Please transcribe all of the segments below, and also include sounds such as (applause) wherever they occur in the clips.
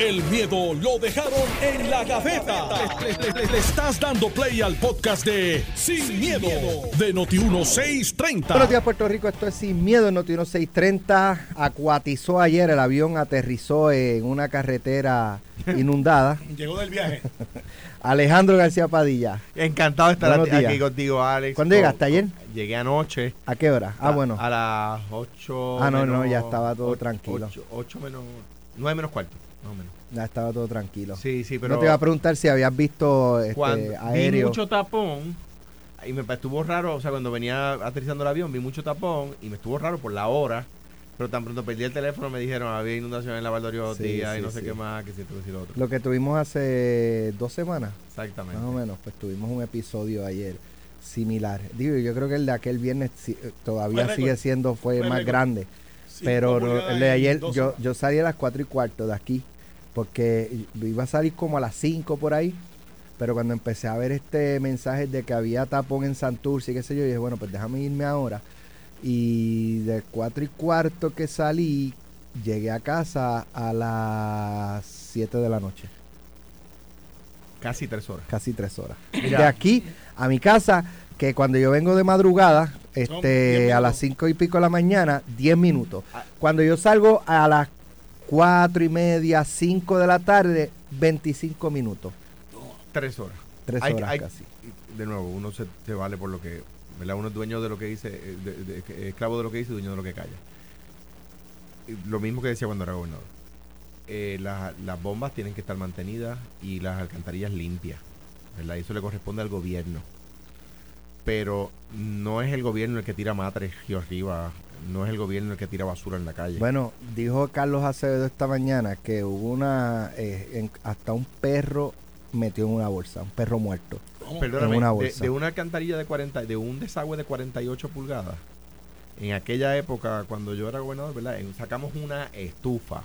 El miedo lo dejaron en la gaveta. Le, le- le estás dando play al podcast de Sin, miedo, de Noti1630. Buenos días, Puerto Rico. Esto es Sin Miedo en Noti 630. Acuatizó ayer, el avión aterrizó en una carretera (laughs) inundada. Llegó del viaje. (laughs) Alejandro García Padilla. Encantado de estar aquí contigo, Alex. ¿Cuándo llegaste, ayer? Llegué anoche. ¿A qué hora? Ah, a- bueno. A las 8. Ah, no, no, ya estaba todo tranquilo. 8, menos. 9 menos cuarto, más o menos. Ya estaba todo tranquilo. Sí, sí, pero. no te iba a preguntar si habías visto este, cuando vi aéreo. mucho tapón. Y me estuvo raro, o sea, cuando venía aterrizando el avión, vi mucho tapón y me estuvo raro por la hora. Pero tan pronto perdí el teléfono, me dijeron había inundación en la Valdoriotti Sí, y sí, no sé sí. qué más, que si esto, que si lo otro. Lo que tuvimos hace dos semanas, Exactamente. más o menos, pues tuvimos un episodio ayer similar. Digo, yo creo que el de aquel viernes eh, todavía sigue siendo, fue Fue más grande. Pero el de ayer, yo, yo salí a las 4 y cuarto de aquí, porque iba a salir como a las 5 por ahí, pero cuando empecé a ver este mensaje de que había tapón en Santurce y qué sé yo, dije, bueno, pues déjame irme ahora. Y de 4 y cuarto que salí, llegué a casa a las 7 de la noche, Casi tres horas. casi 3 horas. Mira. De aquí a mi casa, que cuando yo vengo de madrugada, este, a las 5 y pico de la mañana, 10 minutos. Ah. Cuando yo salgo a las 4 y media, 5 de la tarde, 25 minutos. Tres horas. 3 Hay- horas hay- casi. De nuevo, uno se, se vale por lo que. ¿verdad? Uno es dueño de lo que dice, eh, de- de- de- esclavo de lo que dice y dueño de lo que calla. Lo mismo que decía cuando era gobernador. Eh, las, las bombas tienen que estar mantenidas y las alcantarillas limpias. ¿verdad? Y eso le corresponde al gobierno. Pero no es el gobierno el que tira matres aquí arriba. No es el gobierno el que tira basura en la calle. Bueno, dijo Carlos Acevedo esta mañana que hubo una, eh, en- hasta un perro metió en una bolsa, un perro muerto. Perdóname, en una de- una alcantarilla de 40, de un desagüe de 48 pulgadas, en aquella época, cuando yo era gobernador, ¿verdad? En- sacamos una estufa.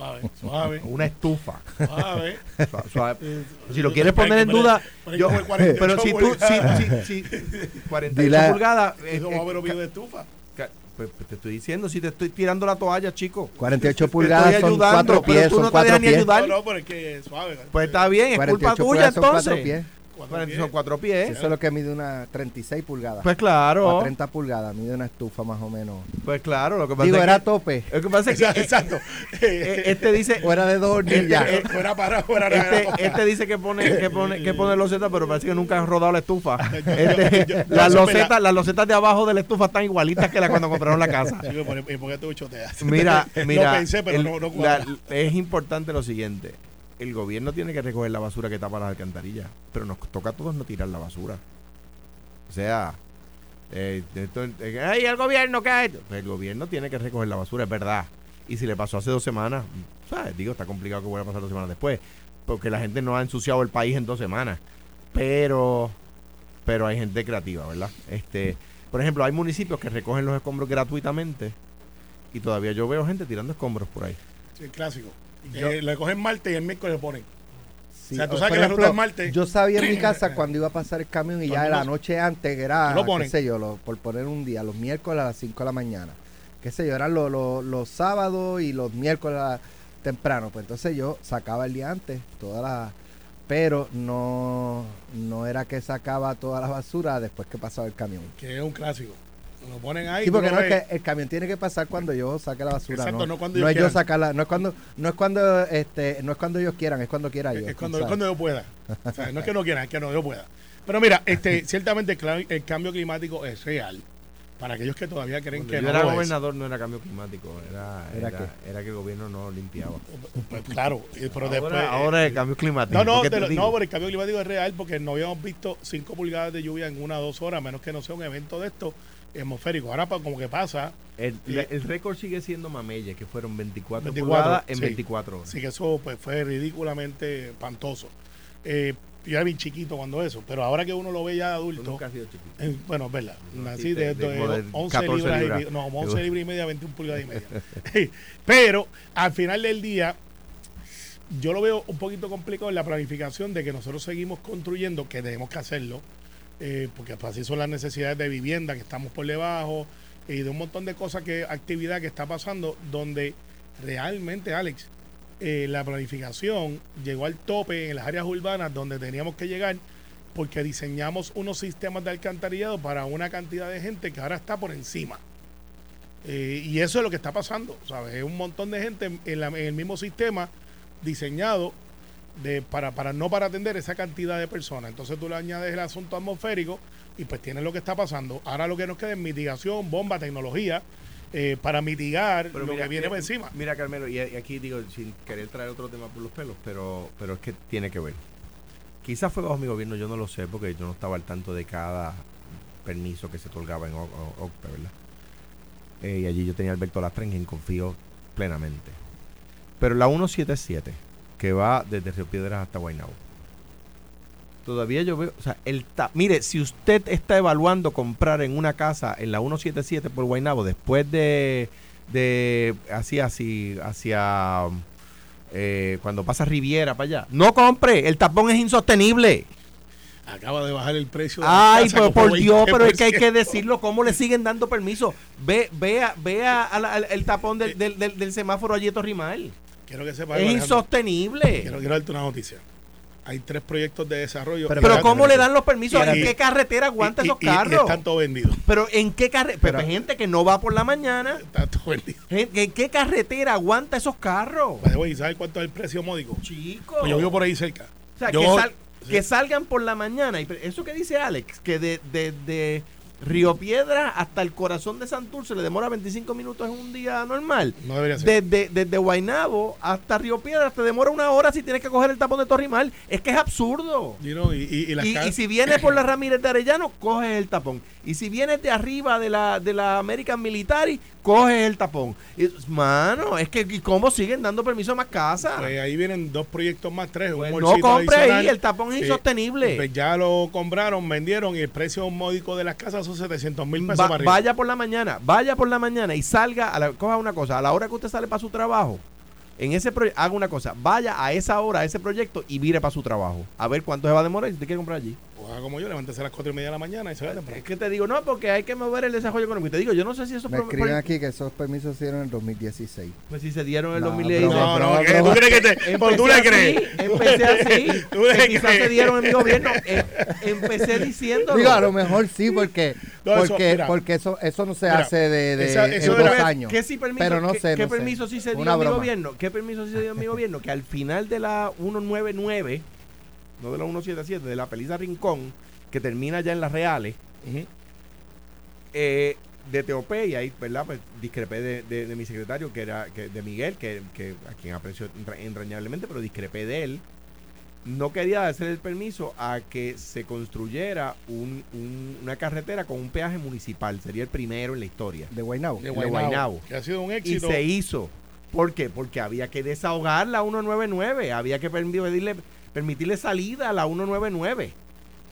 Suave, suave, (laughs) Una estufa. suave. Sua- suave. Eh, Si lo quieres pero- poner en pero- duda, pero yo- como el 48 pero si tú, si, si, si- (laughs) 48 Dile- pulgadas, eh, Eso eh, video de estufa. pues, pues te estoy diciendo, si te estoy tirando la toalla, chico. 48 Te pulgadas estoy son ayudando, 4 pero pies, tú son no te 4 dejas ni pies. ayudar. No, no, pero es que suave. Pues está bien, es culpa 48 tuya pulgadas son 4 entonces. Pies. Cuatro 40 pies. son cuatro pies. Eso es lo que mide una 36 pulgadas. Pues a claro. 30 pulgadas, mide una estufa más o menos. Pues claro, lo que pasa Digo, es era que, tope. lo que pasa es que (laughs) Exacto. eh, eh, este dice (laughs) O era de dos hornillas. eh, Fuera para, fuera Este, para. este dice que pone, que pone, que pone losetas, pero parece que nunca han rodado la estufa. (laughs) yo- Este, yo- las, losetas, las losetas de abajo de la estufa están igualitas que las cuando compraron la casa. Chico, ¿por ¿y por qué tú choteas? Mira, mira, Lo pensé, pero el- no, no la- es importante lo siguiente. El gobierno tiene que recoger la basura que tapa las alcantarillas, pero nos toca a todos no tirar la basura. O sea, eh, eh, ¡ay, el gobierno qué ha hecho? Pues el gobierno tiene que recoger la basura, es verdad. Y si le pasó hace dos semanas, ¿sabes? Digo, está complicado que vuelva a pasar dos semanas después, porque la gente no ha ensuciado el país en dos semanas. Pero, pero hay gente creativa, ¿verdad? Este, por ejemplo, hay municipios que recogen los escombros gratuitamente y todavía yo veo gente tirando escombros por ahí. Sí, el clásico. Yo- Eh, le cogen martes y el miércoles le ponen. Sí, O sea, tú sabes que la ruta ejemplo, es Marte. Yo sabía en mi (clears throat) casa cuando iba a pasar el camión y ya la noche antes, que era, lo qué sé yo, lo- por poner un día, los miércoles a las 5 de la mañana. Qué sé yo, eran los, sábados y los miércoles a temprano. Pues entonces yo sacaba el día antes toda la... Pero no, no era que sacaba toda la basura después que pasaba el camión. Que es un clásico. Lo ponen ahí. Sí, porque no es que el camión tiene que pasar cuando yo saque la basura. Exacto, no, no cuando ellos es yo quieran. sacarla, no es cuando, no es cuando, este, no es cuando ellos quieran, es cuando quiera yo. Es cuando, es cuando yo pueda. O sea, no es que no quieran, es que no yo pueda. Pero mira, (laughs) este, ciertamente el, el cambio climático es real. Para aquellos que todavía creen Cuando que yo no era lo es. gobernador no era cambio climático, era, ¿Era era, era que el gobierno no limpiaba. Pues, claro, pero ahora, después. eh, ahora es cambio climático. no, no, ¿por qué te te lo- no, pero el cambio climático es real porque no habíamos visto 5 pulgadas de lluvia en una o dos horas, a menos que no sea un evento de esto atmosférico. Ahora, como que pasa, El, el récord sigue siendo Mamelle, que fueron 24, 24, pulgadas en sí. 24 horas. sí que eso pues, fue ridículamente espantoso. Eh, yo era bien chiquito cuando eso, pero ahora que uno lo ve ya Tú adulto. nunca has sido chiquito. Eh, bueno, es verdad. Nací de, de- de de- de 11 14 libras, y libras. media- no, como 11 libras y media, 21 pulgadas y media. (laughs) Pero al final del día, yo lo veo un poquito complicado en la planificación de que nosotros seguimos construyendo, que tenemos que hacerlo, eh, porque pues, así son las necesidades de vivienda, que estamos por debajo, y de un montón de cosas que actividad que está pasando donde realmente Alex eh, la planificación llegó al tope en las áreas urbanas donde teníamos que llegar porque diseñamos unos sistemas de alcantarillado para una cantidad de gente que ahora está por encima. Eh, y eso es lo que está pasando, ¿sabes? Es un montón de gente en, la- en el mismo sistema diseñado de, para, para no para atender esa cantidad de personas. Entonces tú le añades el asunto atmosférico y pues tienes lo que está pasando. Ahora lo que nos queda es mitigación, bomba, tecnología, eh, para mitigar Pero lo mira, que viene mira- por encima. Mira, Carmelo, y aquí digo, sin querer traer otro tema por los pelos, pero, pero es que tiene que ver. Quizás fue bajo mi gobierno, yo no lo sé, porque yo no estaba al tanto de cada permiso que se otorgaba en OCPE, ¿verdad? Eh, y allí yo tenía a Alberto Lastra en quien confío plenamente. Pero la 177, que va desde Río Piedras hasta Guaynabo, todavía yo veo, o sea, el ta- mire, si usted está evaluando comprar en una casa en la 177 por Guaynabo después de de hacia así hacia eh, cuando pasa Riviera para allá, no compre, el tapón es insostenible. Acaba de bajar el precio. de la Ay, casa como por Dios, pero es que hay 20%. que decirlo, ¿cómo le siguen dando permiso? Ve, vea, vea el tapón del, del, del- del semáforo allí de Torrimal. Quiero que sepa Es insostenible. Quiero, quiero darte una noticia. Hay tres proyectos de desarrollo. Pero Pero ¿cómo le dan los permisos? ¿En Y- qué carretera aguanta Y- esos y- y carros? están todos vendidos. Pero ¿en qué carretera? Pero- gente que no va por la mañana. Están todos vendidos. ¿En qué carretera aguanta esos carros? Way, ¿sabes cuánto es el precio módico? Chico. Pues yo vivo por ahí cerca. O sea, Yo- que, sal- sí. que salgan por la mañana. Y eso que dice Alex, que de, de, de Río Piedra hasta el corazón de Santurce le demora 25 minutos en un día normal. No debería ser. Desde, desde Guaynabo hasta Río Piedra te demora una hora si tienes que coger el tapón de Torrimal. Es que es absurdo. You know, y, y- y las Y, ca- y si vienes por la (coughs) Ramírez de Arellano, coges el tapón. Y si vienes de arriba de la, de la American Military, coges el tapón. Y, mano, es que ¿y ¿cómo siguen dando permiso a más casas? Pues ahí vienen dos proyectos más, tres. Pues un no compre ahí, el tapón es Eh, insostenible. Pues ya lo compraron, vendieron y el precio módico de las casas son 700 mil pesos Va- para arriba. vaya por la mañana, vaya por la mañana y salga, a la, coja una cosa, a la hora que usted sale para su trabajo, en ese proyecto, haga una cosa, vaya a esa hora, a ese proyecto y vire para su trabajo. A ver cuánto se va a demorar si usted quiere comprar allí. Haga como yo, levántese a las 4 y media de la mañana y se vaya. Es que te digo, no, porque hay que mover el desarrollo económico. Y te digo, yo no sé si esos Me escriben aquí que esos permisos se dieron en el 2016. Pues si se dieron en el No, 2016. broma, No, no, broma, ¿qué? ¿tú crees que te.? ¿Por tú le Empecé crees? así, empecé así. (laughs) ¿Tú le que quizás se dieron en mi gobierno. Eh, empecé diciendo. Digo, a lo mejor sí, porque (laughs) No, eso, porque, mira. porque eso, eso no se Mira, hace de, de esa- en eso dos era- años. ¿Qué sí permiso, Pero no qué- sé, ¿Qué no sé. permiso sí se dio en mi gobierno? ¿Qué permiso sí se dio en mi gobierno? Que al final de la 199, no de la 177, de la Peliza Rincón, que termina ya en las Reales, eh, de TOP, y ahí, ¿verdad? Pues discrepé de, de- de mi secretario, que era que, de Miguel, que, que a quien aprecio entra- entrañablemente, pero discrepé de él. No quería hacer el permiso a que se construyera un- un- una carretera con un peaje municipal. Sería el primero en la historia. De Guaynabo. De de Guaynabo. Que ha sido un Y éxito. se hizo. ¿Por qué? Porque había que desahogar la 199, había que permitirle, permitirle salida a la 199.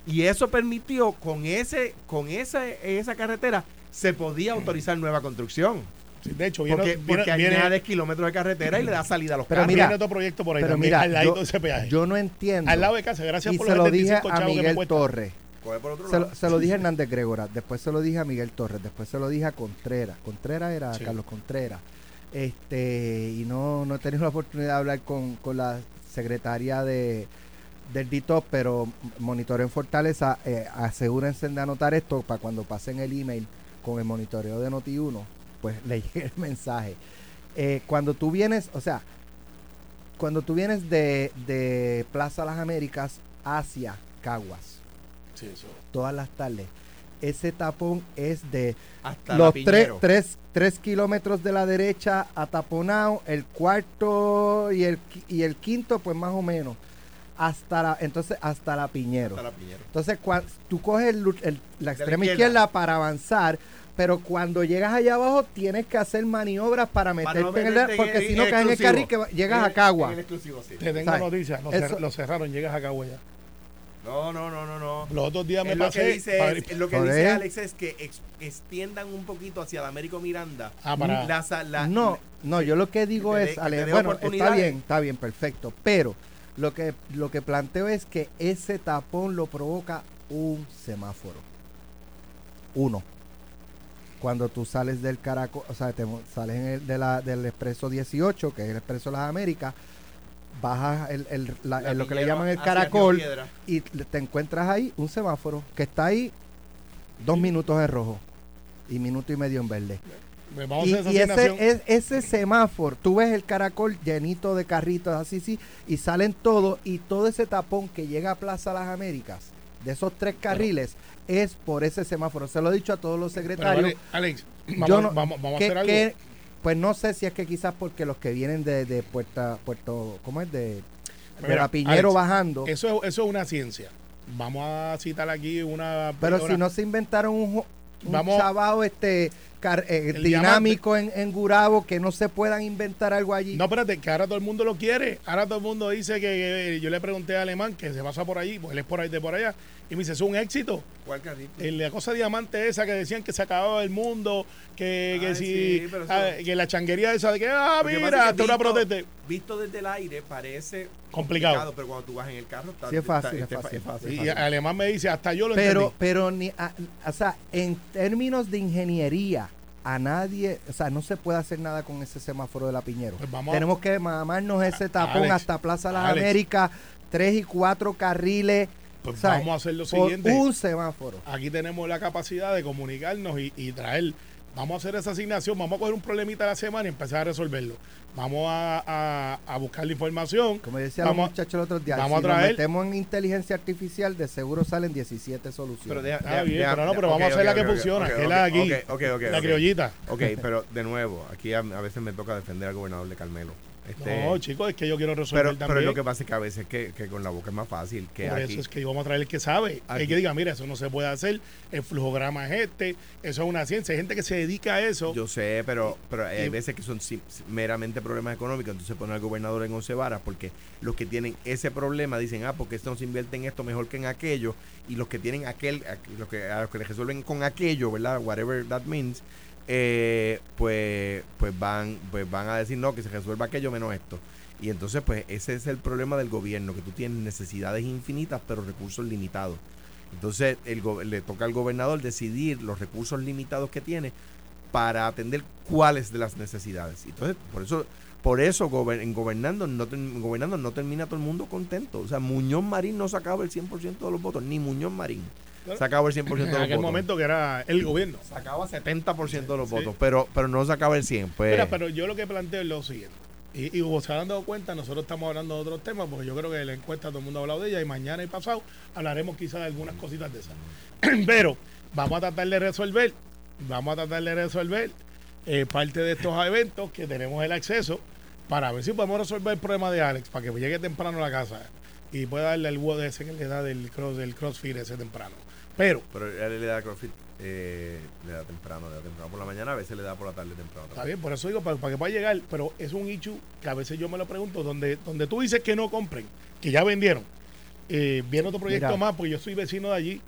Y eso permitió, con ese con esa, esa carretera, se podía autorizar nueva construcción. Sí, de hecho, viene, Porque, viene, porque viene- añades kilómetros de carretera y le da salida a los Pero carros. mira, viene otro proyecto por ahí Pero también, mira, al ladito yo, de ese peaje. yo no entiendo. al lado de casa, gracias y por se los lo dije 25 a chavos que me Miguel. Torres. Coge por otro Se lado. lo, se lo dije a Hernández Gregora, después se lo dije a Miguel Torres, después se lo dije a Contreras. Contreras era Sí. Carlos Contreras. Este, y no, no he tenido la oportunidad de hablar con, con la secretaria de del DITOP, pero monitoreo en Fortaleza, eh, asegúrense de anotar esto para cuando pasen el email con el monitoreo de Noti1, pues (laughs) le llegue el mensaje. Eh, cuando tú vienes, o sea, cuando tú vienes de, de Plaza Las Américas hacia Caguas, Sí, eso. todas las tardes. Ese tapón es de Hasta los tres, tres, tres kilómetros de la derecha ataponado, el cuarto y el, y el quinto, pues más o menos. Hasta la, entonces, hasta la Piñero. Hasta la Piñero. Entonces, cua- tú coges el- el- la extrema izquierda. izquierda. para avanzar, pero cuando llegas allá abajo tienes que hacer maniobras para meterte no en el... en Porque si no caes en el carril que va- llegas En a Cagua. en el exclusivo, sí. Te tengo ¿Sabes? noticias, lo, Eso- cer- lo cerraron, llegas a Cagua ya. No, no, no, no, no. Los otros días me Es lo pasé. que dice, para- es- lo que dice él. Alex es que ex- extiendan un poquito hacia la Américo Miranda. Ah, para- La sa- la- no, no, yo lo que digo que es, que Ale, te dé bueno, está bien, está bien, perfecto, pero lo que, lo que planteo es que ese tapón lo provoca un semáforo. Uno. cuando tú sales del Caracol, o sea, te sales en el- de la, del Expreso 18, que es el Expreso Las Américas, bajas el, el- la- La en lo que le llaman el Caracol y te encuentras ahí un semáforo que está ahí dos minutos en rojo y minuto y medio en verde. Pues vamos Y, a ese, es- ese semáforo, tú ves el caracol llenito de carritos así, sí, y salen todos, y todo ese tapón que llega a Plaza Las Américas, de esos tres carriles, es por ese semáforo. Se lo he dicho a todos los secretarios. Ale- Alex, vamos, no- vamos, vamos a que- hacer algo. que- pues no sé si es que quizás porque los que vienen de, de Puerta, Puerto, ¿cómo es? De, de Mira, la Piñero Alex, bajando. Eso, es- eso es una ciencia. Vamos a citar aquí una. pero una- si no se inventaron un, un Vamos- chavao este, car- eh, dinámico en, en Gurabo, que no se puedan inventar algo allí. No, espérate, que ahora todo el mundo lo quiere. Ahora todo el mundo dice que, que- yo le pregunté a Alemán que se pasa por allí, pues él es por ahí de por allá. Y me dice, es un éxito. ¿Cuál carrito? La cosa diamante esa que decían que se acababa el mundo, que, que si sí, ah, que la changuería esa de que ah mira, que hasta una visto- protesta. Visto desde el aire parece Complicado. pero cuando tú vas en el carro está, Sí, es fácil, está- es está- fácil. Y Alemán me dice, hasta yo lo pero entendí. pero ni a- o sea en términos de ingeniería a nadie o sea no se puede hacer nada con ese semáforo de la Piñero Pues vamos tenemos que mamarnos ese tapón Alex, hasta Plaza Las Alex. Américas tres y cuatro carriles Pues vamos a hacer lo siguiente. un semáforo Aquí tenemos la capacidad de comunicarnos y, y traer. Vamos a hacer esa asignación, vamos a coger un problemita a la semana y empezar a resolverlo. Vamos a, a- a buscar la información. como decía Vamos- los muchachos el otro día vamos a si nos traer- metemos en inteligencia artificial de seguro salen 17 soluciones Pero deja- Está deja- bien, deja- pero no, pero ok, vamos a hacer la que funciona, que es la de aquí. ok, ok, ok, la criollita. Ok, pero de nuevo, aquí a, a veces me toca defender al gobernador de Carmelo. Este, No, chicos, es que yo quiero resolver pero, también. pero lo que pasa es que a veces que, que con la boca es más fácil. Que Por aquí, eso es que vamos a traer el que sabe. Aquí. El que diga, mira, eso no se puede hacer. El flujograma es este. Eso es una ciencia. Hay gente que se dedica a eso. Yo sé, pero, pero hay y- veces que son meramente problemas económicos, entonces ponen al gobernador en once varas, porque los que tienen ese problema dicen, ah, porque esto no se invierte en esto mejor que en aquello, y los que tienen aquel, aqu- los que, a los que les resuelven con aquello, ¿verdad? Whatever that means, eh, pues, pues van, pues van a decir no, que se resuelva aquello menos esto. Y entonces, pues, ese es el problema del gobierno, que tú tienes necesidades infinitas, pero recursos limitados. Entonces, el, le toca al gobernador decidir los recursos limitados que tiene para atender cuáles de las necesidades. Entonces, por eso, por eso gobernando no, gobernando no termina todo el mundo contento. O sea, Muñoz Marín no sacaba el 100% de los votos, ni Muñoz Marín. Sacaba el 100% de en los aquel votos. momento que era el gobierno. Sacaba 70% de los Sí. votos, pero, pero no sacaba el 100%. Pues, Mira, pero yo lo que planteo es lo siguiente. Y, y como se han dado cuenta, nosotros estamos hablando de otros temas, porque yo creo que la encuesta todo el mundo ha hablado de ella y mañana y pasado hablaremos quizás de algunas cositas de esas. (clears throat) Pero vamos a tratar de resolver, vamos a tratar de resolver eh, parte de estos eventos que tenemos el acceso para ver si podemos resolver el problema de Alex, para que llegue temprano a la casa y pueda darle el WOD ese que le da del, cross, del CrossFit ese temprano. Pero pero él le da CrossFit, eh, le da temprano, le da temprano por la mañana, a veces le da por la tarde temprano. Está bien, por eso digo, para, para que pueda llegar, pero es un issue que a veces yo me lo pregunto, donde, donde tú dices que no compren, que ya vendieron, eh, viene otro proyecto Mira. más, porque yo soy vecino de allí.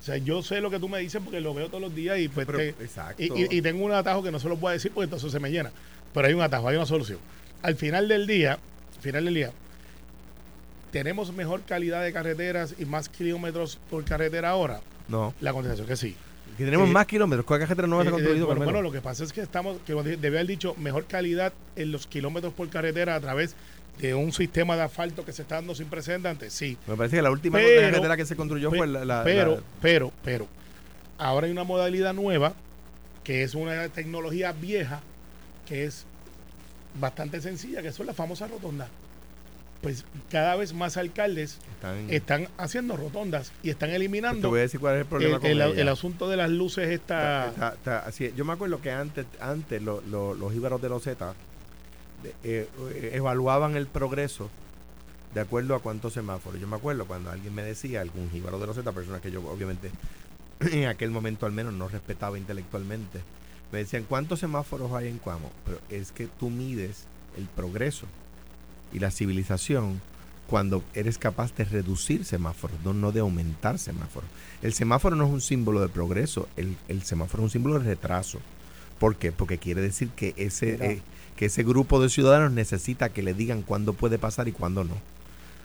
O sea, yo sé lo que tú me dices porque lo veo todos los días y pues Pero- te- exacto. y, y- y tengo un atajo que no se lo puedo decir porque entonces se me llena. Pero hay un atajo, hay una solución. Al final del día, al final del día, ¿tenemos mejor calidad de carreteras y más kilómetros por carretera ahora? No, La contestación es que sí. que tenemos Eh, más kilómetros. ¿Cuál carretera no va a Eh, ser eh, construido? bueno, Carmelo? bueno, lo que pasa es que estamos, que debe haber dicho mejor calidad en los kilómetros por carretera a través de un sistema de asfalto que se está dando sin precedentes. Sí, Me parece que la última Pero- carretera que se construyó fue la, la- pero, la- pero, pero, ahora hay una modalidad nueva que es una tecnología vieja que es bastante sencilla, que son las famosas rotondas. Pues cada vez más alcaldes están- están haciendo rotondas y están te eliminando voy a decir cuál es el problema el, con el- ella. el asunto de las luces Está- está- así. Yo me acuerdo que antes, antes lo- lo- los íbaros de los Z eh, eh, evaluaban el progreso de acuerdo a cuántos semáforos. Yo me acuerdo cuando alguien me decía, algún jíbaro de los Z, personas que yo obviamente (clears throat) en aquel momento al menos no respetaba intelectualmente, me decían, ¿cuántos semáforos hay en Cuamo? Pero es que tú mides el progreso y la civilización cuando eres capaz de reducir semáforos, no, no de aumentar semáforos. El semáforo no es un símbolo de progreso, el, el semáforo es un símbolo de retraso. ¿Por qué? Porque quiere decir que ese, eh, que ese grupo de ciudadanos necesita que le digan cuándo puede pasar y cuándo no.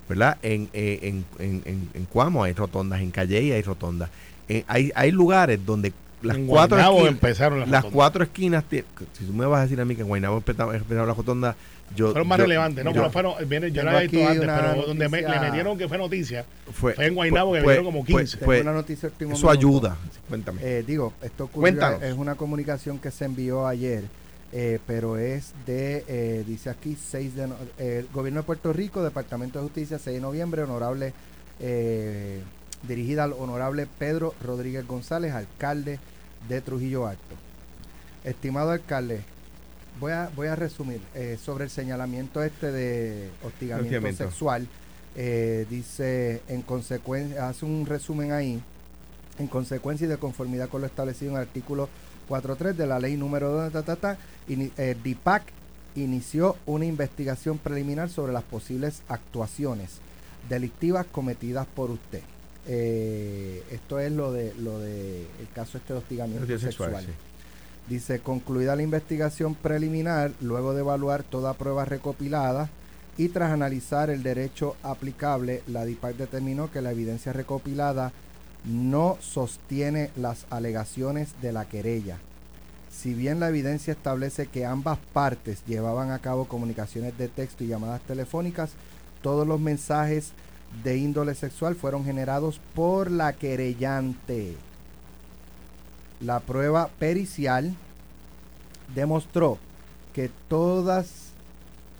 ¿Verdad? En, eh, en, en, en, en Cuamo hay rotondas, en Calley hay rotondas. Eh, hay, hay lugares donde las cuatro esquinas, empezaron las cuatro esquinas, si tú me vas a decir a mí que en Guaynabo empezaron las rotondas, yo... Fueron más yo- relevantes, ¿no? yo- Pero fueron, viene, yo no había visto antes, pero donde me- le metieron que fue noticia. fue, fue en Guaynabo que metieron como fue- 15. Tengo fue- una noticia eso minuto. ayuda. Cuéntame. Eh, digo, esto ocurrió, Cuéntanos. es una comunicación que se envió ayer, eh, pero es de, eh, dice aquí, 6 de no- eh, el Gobierno de Puerto Rico, Departamento de Justicia, 6 de noviembre, honorable, eh, dirigida al honorable Pedro Rodríguez González, alcalde de Trujillo Alto. Estimado alcalde, voy a, voy a resumir eh, sobre el señalamiento este de hostigamiento Hostigamiento. sexual. Eh, dice, en consecuencia, hace un resumen ahí, en consecuencia y de conformidad con lo establecido en el artículo 4.3 de la ley número 2, ta, ta, ta, ini- eh, DIPAC inició una investigación preliminar sobre las posibles actuaciones delictivas cometidas por usted. Eh, esto es lo de lo de el caso este de hostigamiento Hostigamiento sexual. sexual, sí. Dice, concluida la investigación preliminar, luego de evaluar toda prueba recopilada y tras analizar el derecho aplicable, la DIPAC determinó que la evidencia recopilada no sostiene las alegaciones de la querella. Si bien la evidencia establece que ambas partes llevaban a cabo comunicaciones de texto y llamadas telefónicas, todos los mensajes de índole sexual fueron generados por la querellante. La prueba pericial demostró que todas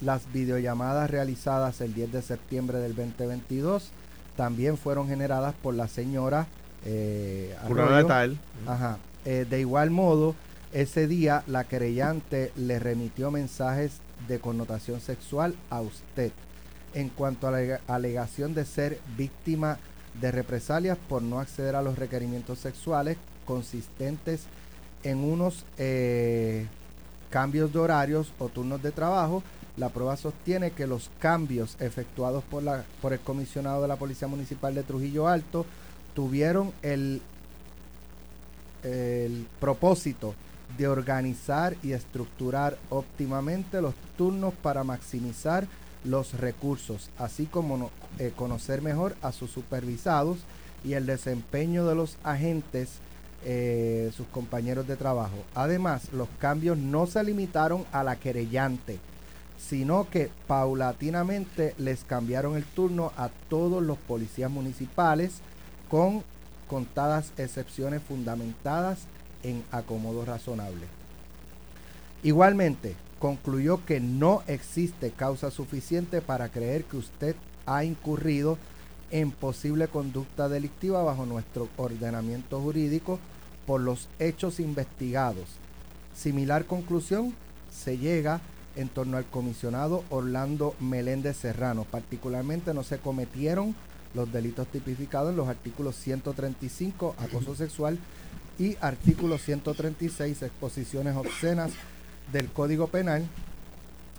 las videollamadas realizadas el 10 de septiembre del 2022 también fueron generadas por la señora eh, Arroyo. tal. Ajá. Eh, de igual modo, ese día la querellante le remitió mensajes de connotación sexual a usted en cuanto a la alega- alegación de ser víctima de represalias por no acceder a los requerimientos sexuales consistentes en unos eh, cambios de horarios o turnos de trabajo. La prueba sostiene que los cambios efectuados por, la, por el comisionado de la Policía Municipal de Trujillo Alto tuvieron el propósito de organizar y estructurar óptimamente los turnos para maximizar los recursos, así como eh, conocer mejor a sus supervisados y el desempeño de los agentes, eh, sus compañeros de trabajo. Además, los cambios no se limitaron a la querellante, sino que paulatinamente les cambiaron el turno a todos los policías municipales con contadas excepciones fundamentadas en acomodo razonable. Igualmente, concluyó que no existe causa suficiente para creer que usted ha incurrido en posible conducta delictiva bajo nuestro ordenamiento jurídico por los hechos investigados. Similar conclusión se llega en torno al comisionado Orlando Meléndez Serrano. Particularmente no se cometieron los delitos tipificados en los artículos 135, acoso sexual, y artículo 136, exposiciones obscenas del Código Penal,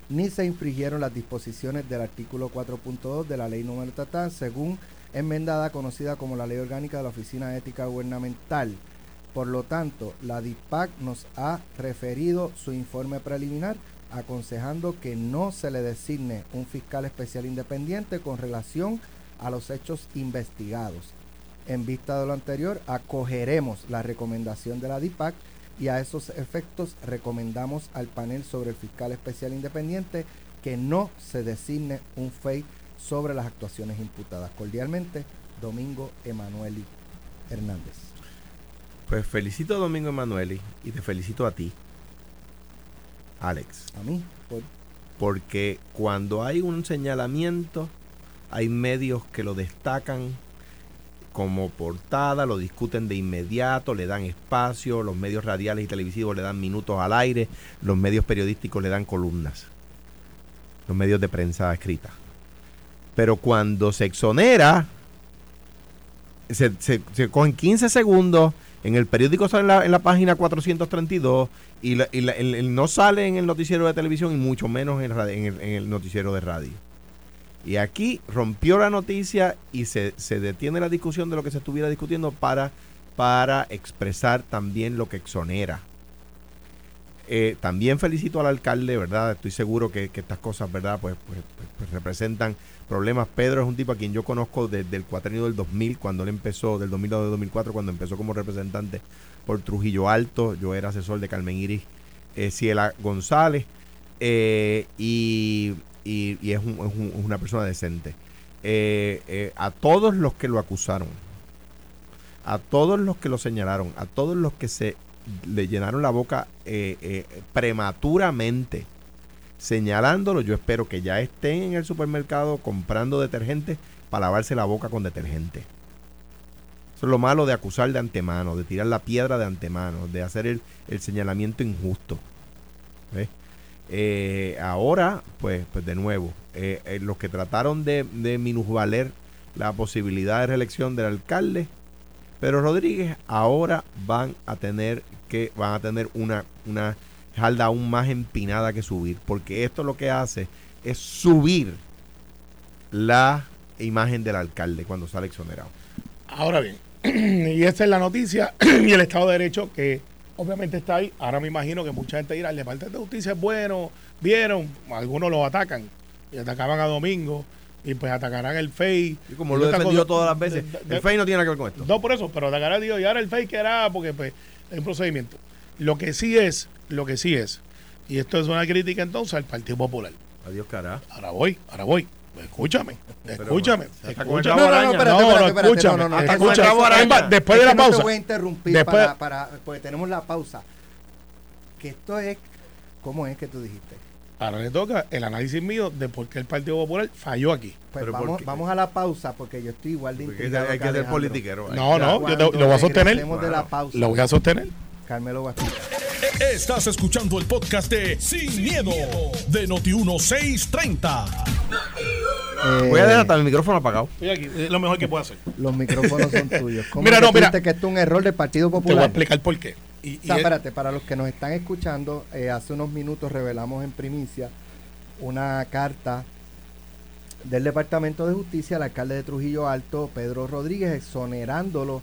ni se infringieron las disposiciones del artículo 4.2 de la ley número tatán, según enmendada conocida como la Ley Orgánica de la Oficina Ética Gubernamental. Por lo tanto, la DIPAC nos ha referido su informe preliminar aconsejando que no se le designe un fiscal especial independiente con relación a los hechos investigados. En vista de lo anterior, acogeremos la recomendación de la DIPAC y a esos efectos recomendamos al panel sobre el fiscal especial independiente que no se designe un FEI sobre las actuaciones imputadas. Cordialmente, Domingo Emanueli Hernández. Pues felicito a Domingo Emanueli y te felicito a ti, Alex. A mí, por Porque cuando hay un señalamiento, hay medios que lo destacan como portada, lo discuten de inmediato, le dan espacio, los medios radiales y televisivos le dan minutos al aire, los medios periodísticos le dan columnas, los medios de prensa escrita. Pero cuando se exonera, se, se, se cogen 15 segundos, en el periódico sale en la, en la página 432 y, la- y la- el- no sale en el noticiero de televisión y mucho menos en el, en el noticiero de radio. Y aquí rompió la noticia y se, se detiene la discusión de lo que se estuviera discutiendo para, para expresar también lo que exonera. Eh, también felicito al alcalde, ¿verdad? Estoy seguro que, que estas cosas, ¿verdad? Pues, pues, pues- pues representan problemas. Pedro es un tipo a quien yo conozco desde el cuatrenio del 2000, cuando él empezó, del 2002 al 2004, cuando empezó como representante por Trujillo Alto, yo era asesor de Carmen Iris eh, Ciela González eh, y, y- es, un- es un- es una persona decente. Eh, a todos los que lo acusaron, a todos los que lo señalaron, a todos los que se le llenaron la boca eh, eh, prematuramente señalándolo, yo espero que ya estén en el supermercado comprando detergente para lavarse la boca con detergente. Eso es lo malo de acusar de antemano, de tirar la piedra de antemano, de hacer el, el señalamiento injusto. Eh, ahora, pues, pues de nuevo, los que trataron de, de minusvaler la posibilidad de reelección del alcalde, Pedro Rodríguez, ahora van a tener que, van a tener una, una jalda aún más empinada que subir, porque esto lo que hace es subir la imagen del alcalde cuando sale exonerado. Ahora bien, (clears throat) y esta es la noticia (clears throat) y el Estado de Derecho que obviamente está ahí. Ahora me imagino que mucha gente dirá, el Departamento de Justicia es bueno, vieron, algunos lo atacan y atacaban a Domingo y pues atacarán el FEI. Y como lo he otra defendido cosa- todas las veces, de- de- el FEI no tiene nada que ver con esto. No por eso, pero atacará Dios y ahora el FEI que era porque pues es un procedimiento. Lo que sí es, lo que sí es, y esto es una crítica entonces al Partido Popular. Adiós, cara. Ahora voy, ahora voy. Escúchame, Pero, escúchame. el escúchame. rabo araña. espérate, No, espérate, no, espérate, escúchame, no, no, no, escúchame. Después Es de la no pausa. te voy a interrumpir Después- para, para, porque tenemos la pausa. Que esto es, ¿cómo es que tú dijiste? Ahora le toca el análisis mío de por qué el Partido Popular falló aquí. Pues Pero ¿por vamos, a la pausa porque yo estoy igual de intrigado hay que ser politiquero. No, no, yo te- lo voy a sostener. regresemos de la pausa. Lo voy a sostener. Carmelo explicar. Estás escuchando el podcast de Sin, miedo, de Noti1630. Eh, Voy a dejar hasta el micrófono apagado. Estoy aquí, es lo mejor que puedo hacer. Los micrófonos son tuyos. ¿Cómo Mira, no, mira. que esto es un error del Partido Te voy a Popular? explicar por qué. Y, O y sea, es- espérate, para los que nos están escuchando, eh, hace unos minutos revelamos en primicia una carta del Departamento de Justicia al alcalde de Trujillo Alto, Pedro Rodríguez, exonerándolo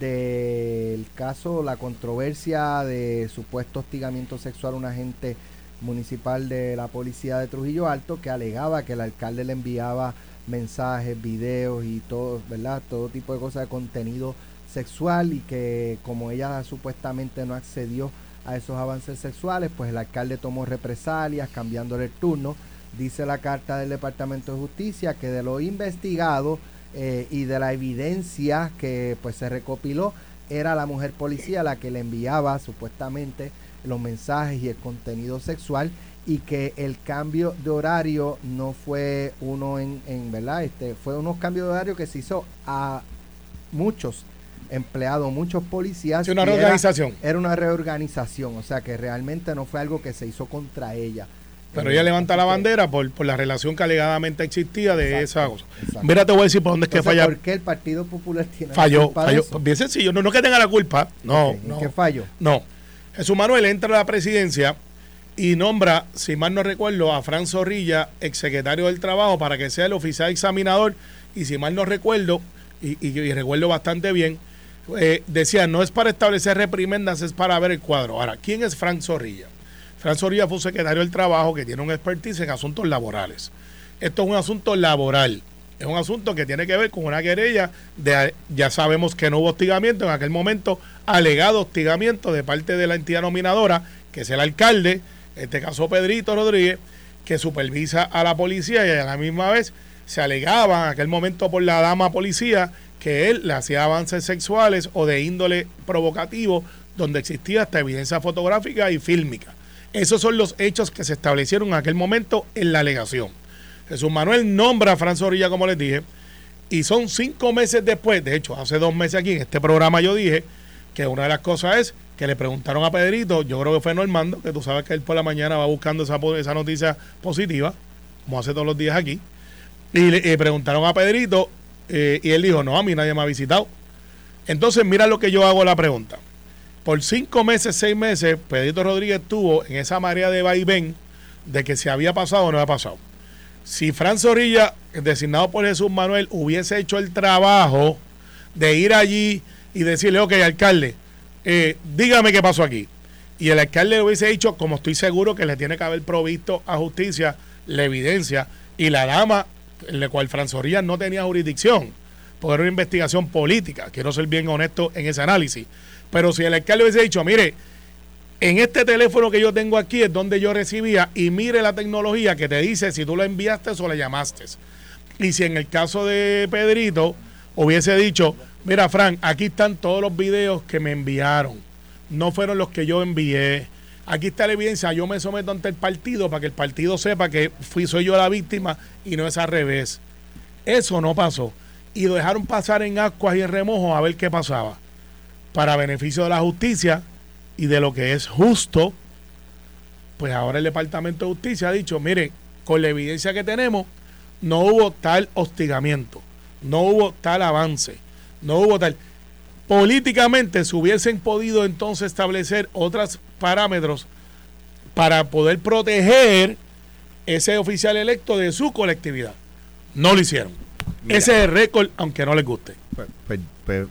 del caso, la controversia de supuesto hostigamiento sexual a un agente municipal de la policía de Trujillo Alto que alegaba que el alcalde le enviaba mensajes, videos y todo, ¿verdad? Todo tipo de cosas de contenido sexual y que como ella supuestamente no accedió a esos avances sexuales, pues el alcalde tomó represalias cambiándole el turno. Dice la carta del Departamento de Justicia que de lo investigado eh, y de la evidencia que pues se recopiló era la mujer policía la que le enviaba supuestamente los mensajes y el contenido sexual y que el cambio de horario no fue uno en, en verdad este fue unos cambios de horario que se hizo a muchos empleados muchos policías una era- reorganización. era una reorganización, o sea que realmente no fue algo que se hizo contra ella. Pero Eh, ella levanta la bandera por, por la relación que alegadamente existía de esa Exacto, cosa. exacto. Mira, te voy a decir por dónde es que Entonces, falla. ¿Por qué el Partido Popular tiene la Falló, de falló. eso? Bien sencillo, no, no que tenga la culpa. No, Ok, ¿en no. qué falló? No. Jesús Manuel entra a la presidencia y nombra, si mal no recuerdo, a Fran Zorrilla, exsecretario del Trabajo, para que sea el oficial examinador. Y si mal no recuerdo, y, y- y recuerdo bastante bien, eh, decía, no es para establecer reprimendas, es para ver el cuadro. Ahora, ¿quién es Fran Zorrilla? Fran Zorrilla fue un secretario del Trabajo que tiene un expertise en asuntos laborales. Esto es un asunto laboral. Es un asunto que tiene que ver con una querella de, ya sabemos que no hubo hostigamiento, en aquel momento alegado hostigamiento de parte de la entidad nominadora, que es el alcalde, en este caso Pedrito Rodríguez, que supervisa a la policía y a la misma vez se alegaba en aquel momento por la dama policía que él le hacía avances sexuales o de índole provocativo donde existía hasta evidencia fotográfica y fílmica. Esos son los hechos que se establecieron en aquel momento en la alegación. Jesús Manuel nombra a Fran Zorrilla, como les dije, y son cinco meses después, de hecho, hace dos meses aquí en este programa yo dije que una de las cosas es que le preguntaron a Pedrito, yo creo que fue Normando, que tú sabes que él por la mañana va buscando esa, esa noticia positiva, como hace todos los días aquí, y le preguntaron a Pedrito eh, y él dijo, no, a mí nadie me ha visitado. Entonces mira lo que yo hago la pregunta. Por cinco meses, seis meses, Pedrito Rodríguez estuvo en esa marea de vaivén de que si había pasado o no había pasado. Si Fran Zorrilla, designado por Jesús Manuel, hubiese hecho el trabajo de ir allí y decirle, ok, alcalde, eh, dígame qué pasó aquí. Y el alcalde le hubiese dicho, como estoy seguro que le tiene que haber provisto a justicia la evidencia y la dama, en la cual Fran Zorrilla no tenía jurisdicción, porque era una investigación política, quiero ser bien honesto en ese análisis. Pero si el alcalde hubiese dicho, mire, en este teléfono que yo tengo aquí es donde yo recibía y mire la tecnología que te dice si tú lo enviaste o le llamaste. Y si en el caso de Pedrito hubiese dicho, mira Frank, aquí están todos los videos que me enviaron, no fueron los que yo envié. Aquí está la evidencia, yo me someto ante el partido para que el partido sepa que fui, soy yo la víctima y no es al revés. Eso no pasó. Y lo dejaron pasar en ascuas y en remojo a ver qué pasaba. Para beneficio de la justicia, y de lo que es justo, pues ahora el Departamento de Justicia ha dicho, miren, con la evidencia que tenemos, no hubo tal hostigamiento, no hubo tal avance, no hubo tal... Políticamente se hubiesen podido entonces establecer otros parámetros para poder proteger ese oficial electo de su colectividad. No lo hicieron. ese es el récord, aunque no les guste. Pues, pues, pues,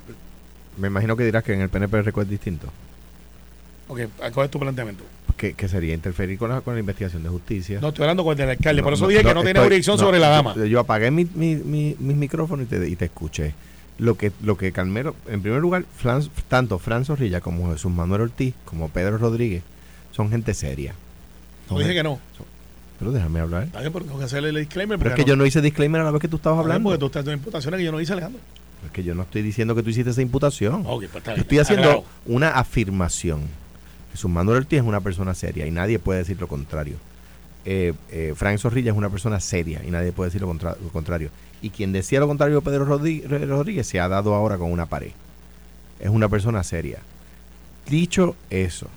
me imagino que dirás que en el PNP el récord es distinto. Ok, ¿cuál es tu planteamiento? Que, que sería interferir con la, con la investigación de justicia. No, estoy hablando con el alcalde, por eso dije que no tiene jurisdicción sobre la dama. Yo, apagué mi, mi, mi, mis micrófonos y te, y te escuché. Lo que, lo que Calmero, en primer lugar, tanto Fran Zorrilla como Jesús Manuel Ortiz, como Pedro Rodríguez, son gente seria. no dije que no. pero déjame hablar. Está bien, tengo que hacerle el disclaimer. Pero es que yo no hice disclaimer a la vez que tú estabas hablando. Porque tú estás haciendo imputaciones que yo no hice, Alejandro. Es que yo no estoy diciendo que tú hiciste esa imputación. Okay, pues yo estoy haciendo una afirmación. Jesús Manuel Ortiz es una persona seria y nadie puede decir lo contrario. Eh, eh, Frank Zorrilla es una persona seria y nadie puede decir lo, contrario. Y quien decía lo contrario, Pedro Rodríguez, se ha dado ahora con una pared. Es una persona seria. Dicho eso,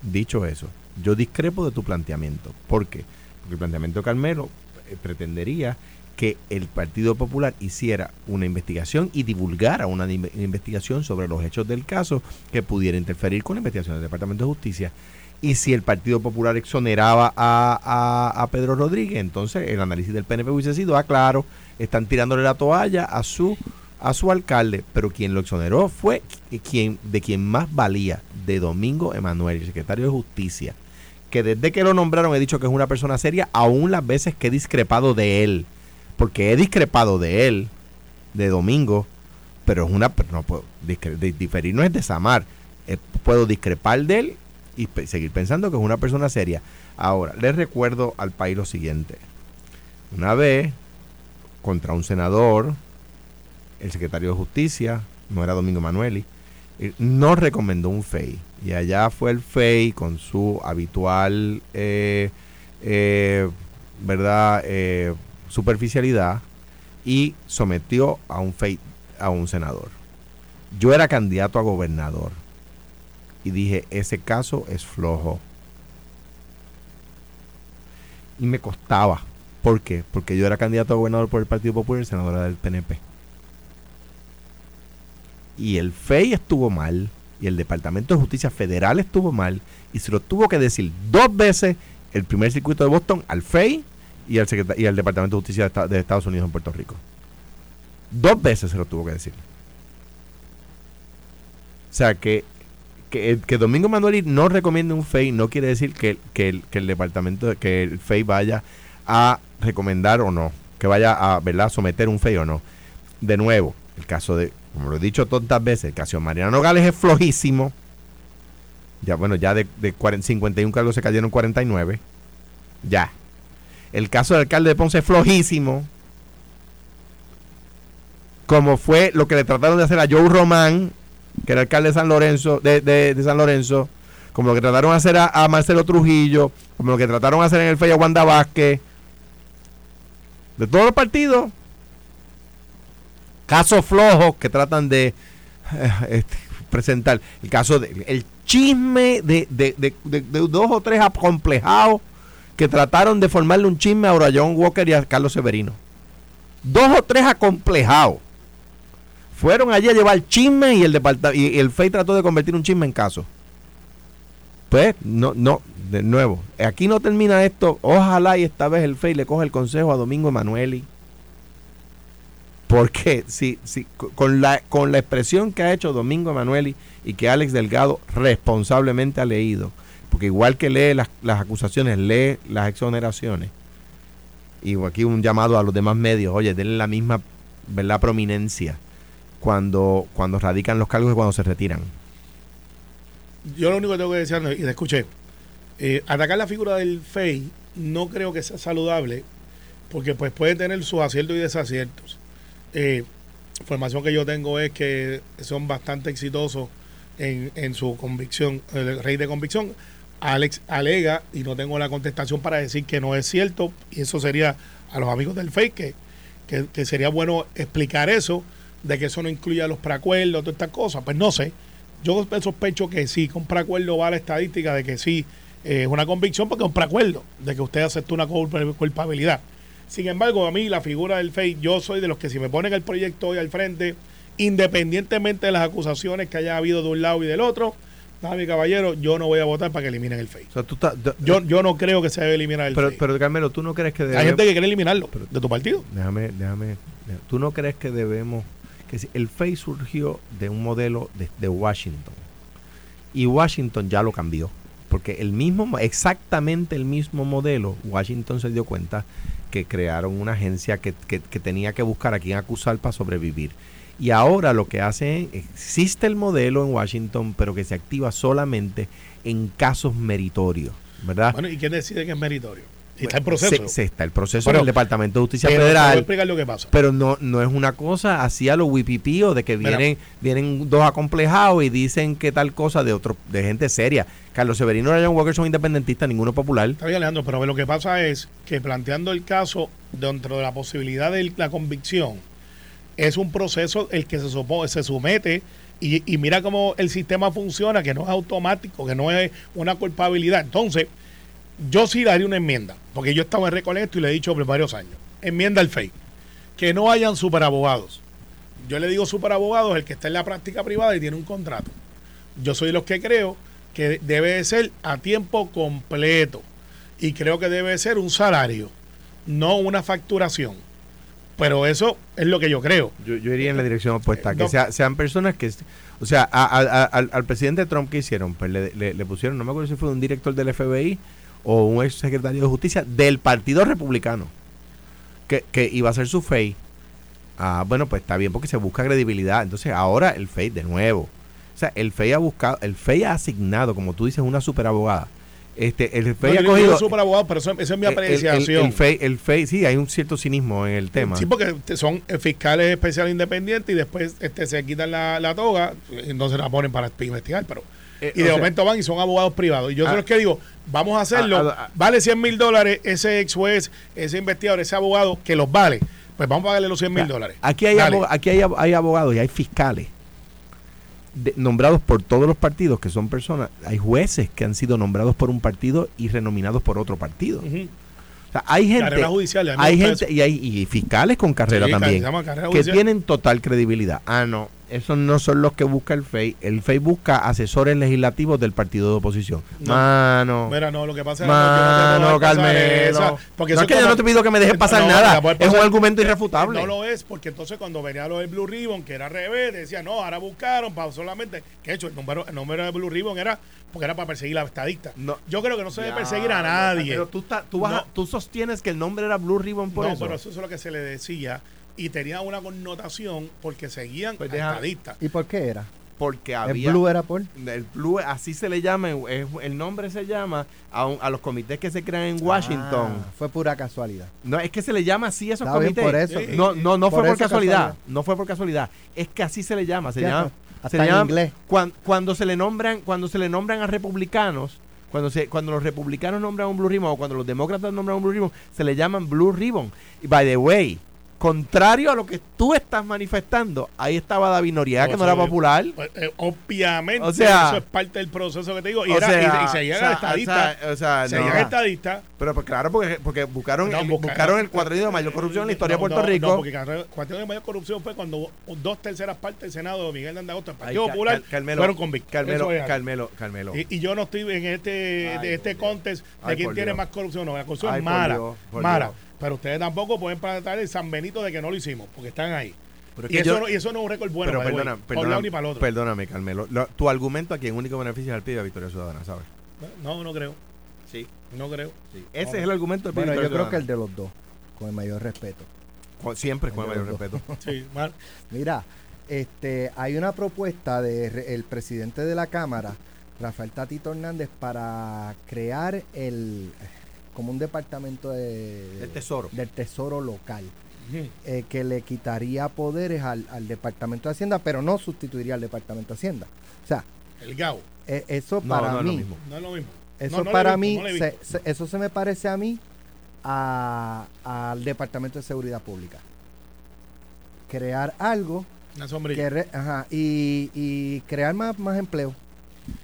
dicho eso, yo discrepo de tu planteamiento. ¿Por qué? Porque el planteamiento de Carmelo eh, pretendería que el Partido Popular hiciera una investigación y divulgara una investigación sobre los hechos del caso que pudiera interferir con la investigación del Departamento de Justicia. Y si el Partido Popular exoneraba a, Pedro Rodríguez, entonces el análisis del PNP hubiese sido, ah, claro, están tirándole la toalla a su a su alcalde, pero quien lo exoneró fue quien de quien más valía, de Domingo Emanuel, el secretario de Justicia, que desde que lo nombraron he dicho que es una persona seria, aún las veces que he discrepado de él porque he discrepado de él, de Domingo, pero es una. No puedo, diferir no es desamar. Eh, puedo discrepar de él y seguir pensando que es una persona seria. Ahora, les recuerdo al país lo siguiente. Una vez, contra un senador, el secretario de Justicia, no era Domingo Manueli, eh, no recomendó un FEI. Y allá fue el FEI con su habitual, eh, ¿verdad? superficialidad y sometió a un, a un senador. Yo era candidato a gobernador y dije, ese caso es flojo. Y me costaba. ¿Por qué? Porque yo era candidato a gobernador por el Partido Popular y senadora del PNP. Y el FEI estuvo mal, y el Departamento de Justicia Federal estuvo mal, y se lo tuvo que decir dos veces el primer circuito de Boston al FEI y al, y al Departamento de Justicia de, Estados Unidos en Puerto Rico. Dos veces se lo tuvo que decir. O sea, que, que, Domingo Manuel no recomiende un FEI no quiere decir que, que, el, departamento, que el FEI vaya a recomendar o no, que vaya a ¿verdad? someter un FEI o no. De nuevo, el caso de, como lo he dicho tantas veces, el caso de Mariano Gales es flojísimo. Ya, bueno, ya de, de 51 cargos se cayeron 49. Ya, el caso del alcalde de Ponce es flojísimo. Como fue lo que le trataron de hacer a Joe Román, que era alcalde de San Lorenzo, de, San Lorenzo, como lo que trataron de hacer a, Marcelo Trujillo, como lo que trataron de hacer en el FEI a Wanda Vázquez. De todos los partidos. Casos flojos que tratan de eh, este, presentar. El caso de chisme de, de dos o tres acomplejados que trataron de formarle un chisme a John Walker y a Carlos Severino. Dos o tres acomplejados. Fueron allí a llevar chisme y el, y el FEI trató de convertir un chisme en caso. Pues, no, no, de nuevo, aquí no termina esto. Ojalá y esta vez el FEI le coge el consejo a Domingo Emanueli. Porque si, si, con, la, con la expresión que ha hecho Domingo Emanueli y que Alex Delgado responsablemente ha leído, porque igual que lee las, acusaciones, lee las exoneraciones. Y aquí un llamado a los demás medios, oye, denle la misma ¿verdad? prominencia cuando, cuando radican los cargos y cuando se retiran. yo lo único que tengo que decir, y te escuché, eh, atacar la figura del FEI no creo que sea saludable, porque pues puede tener sus aciertos y desaciertos. Eh, información que yo tengo es que son bastante exitosos en, en su convicción, el rey de convicción. Alex alega, y no tengo la contestación para decir que no es cierto, y eso sería a los amigos del FEI, que, que, que sería bueno explicar eso, de que eso no incluya los preacuerdos, todas estas cosas. Pues no sé. Yo sospecho que sí, con preacuerdo va la estadística de que sí eh, es una convicción porque es un preacuerdo, de que usted aceptó una culpabilidad. Sin embargo, a mí la figura del FEI, yo soy de los que si me ponen el proyecto hoy al frente, independientemente de las acusaciones que haya habido de un lado y del otro, nada, mi caballero, yo no voy a votar para que eliminen el FEI. O sea, tú estás- d- Yo, yo no creo que se debe eliminar el pero, FEI. pero Carmelo, ¿tú no crees que Hay debemos... gente que quiere eliminarlo de tu partido. Déjame, déjame, déjame- ¿Tú no crees que debemos... el FEI surgió de un modelo de, Washington y Washington ya lo cambió? Porque el mismo, mo- exactamente el mismo modelo, Washington se dio cuenta que crearon una agencia que, que- que tenía que buscar a quien acusar para sobrevivir. Y ahora lo que hacen, existe el modelo en Washington, pero que se activa solamente en casos meritorios, ¿verdad? Bueno, ¿y quién decide que es meritorio? Y está en proceso. Se, se está el proceso Pero- en el Departamento de Justicia Pero te voy a Federal. explicar lo que pasa. Pero no, no es una cosa así a lo wipipío de que Mira. vienen, vienen dos acomplejados y dicen que tal cosa de otro, de gente seria. Carlos Severino y John Walker son independentistas, ninguno popular. Está bien, Alejandro, pero lo que pasa es que planteando el caso dentro de la posibilidad de la convicción, es un proceso el que se, supo- se somete y, y mira cómo el sistema funciona, que no es automático, que no es una culpabilidad. Entonces, yo sí daría una enmienda, porque yo estaba en Recolecto y le he dicho por varios años. Enmienda al FEI. Que no hayan superabogados. Yo le digo superabogados el que está en la práctica privada y tiene un contrato. Yo soy de los que creo que debe de ser a tiempo completo y creo que debe de ser un salario, no una facturación. Pero eso es lo que yo creo. Yo, yo iría en la dirección opuesta, que No. sea- sean personas que... O sea, a- a- a- al, al presidente Trump que hicieron, pues le, le- le pusieron, no me acuerdo si fue un director del FBI o un ex secretario de justicia del Partido Republicano, que, que iba a ser su FEI. Ah, bueno, pues está bien porque se busca credibilidad. Entonces ahora el FEI de nuevo. O sea, el FEI ha buscado, el FEI ha asignado, como tú dices, una superabogada. Este, el No, FEI yo ha cogido... superabogado, pero eso, esa es mi el- el- el- apreciación. El, FEI, el FEI, sí, hay un cierto cinismo en el tema. Sí, porque son eh, fiscales especiales independientes y después este, se quitan la, la toga, y entonces la ponen para investigar. pero Eh, Y de sea, momento van y son abogados privados. Y yo Ah. soy los que digo, vamos a hacerlo, Ah, ah, ah. vale 100 mil dólares ese ex juez, ese investigador, ese abogado que los vale. Pues vamos a pagarle los 100 mil dólares. Aquí hay, Dale. abo- aquí hay, hay abogados y hay fiscales de- nombrados por todos los partidos, que son personas, hay jueces que han sido nombrados por un partido y renominados por otro partido. Ujú. O sea, hay gente, judicial, hay gente y hay y fiscales con carrera Sí, también carrera que tienen total credibilidad. Ah, no, esos no son los que busca el FEI. El FEI busca asesores legislativos del partido de oposición. No. Mano. Mira, no, lo que pasa es Mano, no Carmelo. porque no eso es que yo no te pido que me dejes pasar No, nada. la puedes Es un pasar- argumento eh, irrefutable. No lo es, porque entonces cuando venía lo del Blue Ribbon, que era al revés, decía, no, ahora buscaron para solamente, que de hecho el número, el número de Blue Ribbon era porque era para perseguir a estadistas. No. Yo creo que no se debe perseguir a no, nadie. Pero tú, estás- tú, vas a- No. tú sostienes que el nombre era Blue Ribbon por no, eso. pero eso es lo que se le decía y tenía una connotación porque seguían Pues estadistas. ¿Y por qué era? Porque ¿El había. Blue era por? El Blue, así se le llama, es- el nombre se llama a, un- a los comités que se crean en Washington. Ah, fue pura casualidad. No, es que se le llama así a esos Está bien, comités. por eso. No, no, no Por fue por casualidad. casualidad. No fue por casualidad. Es que así se le llama. Se llama, hasta se en llama- inglés. cuan- Cuando, se le nombran, cuando se le nombran a republicanos, cuando se, cuando los republicanos nombran un Blue Ribbon o cuando los demócratas nombran un Blue Ribbon, se le llaman Blue Ribbon. Y by the way, contrario a lo que tú estás manifestando, ahí estaba David Noriega, que no era popular. Pues, eh, obviamente, O sea- eso es parte del proceso que te digo. Y, sea, y, seguían o sea, estadistas. o sea, seguían no. a estadistas. Pero pues, claro, porque, porque buscaron, No, el, busca- buscaron el de mayor corrupción en la historia de Puerto Rico. No, porque la cuestión de mayor corrupción fue cuando dos terceras partes del Senado de Miguel de Andagosto, el Partido Popular, Car- Carmelo, fueron convictos. Carmelo, es. Carmelo, Carmelo. Y, y yo no estoy en este, Ay, de este contest de quién tiene Dios. más corrupción. No, la corrupción Ay, es mala. Dios, mala. Dios. Pero ustedes tampoco pueden plantar el San Benito de que no lo hicimos, porque están ahí. Pero es Y eso, yo- no, y eso no es un récord bueno, pero way, perdona, por un lado ni para el otro. perdóname, Carmelo. Lo- tu argumento aquí en único beneficio es al PIB de Victoria Ciudadana, ¿sabes? No, no creo. Sí. No creo. Ese No. es el argumento del PIB Bueno, de yo creo que el de los dos, con el mayor respeto. Con- Siempre con el el de mayor respeto. (laughs) Sí, mal. Mira, este, hay una propuesta del presidente de la Cámara Rafael Tatito Hernández para crear el como un departamento de, El tesoro. del tesoro local eh, que le quitaría poderes al, al departamento de Hacienda, pero no sustituiría al departamento de Hacienda. O sea, El GAO. eh, eso No, para no es lo mí, mismo. No es lo mismo. eso No, para mí, se- eso se me parece a mí a- al departamento de seguridad pública. Crear algo Una sombrilla. que re- ajá, y, y crear más, más empleo.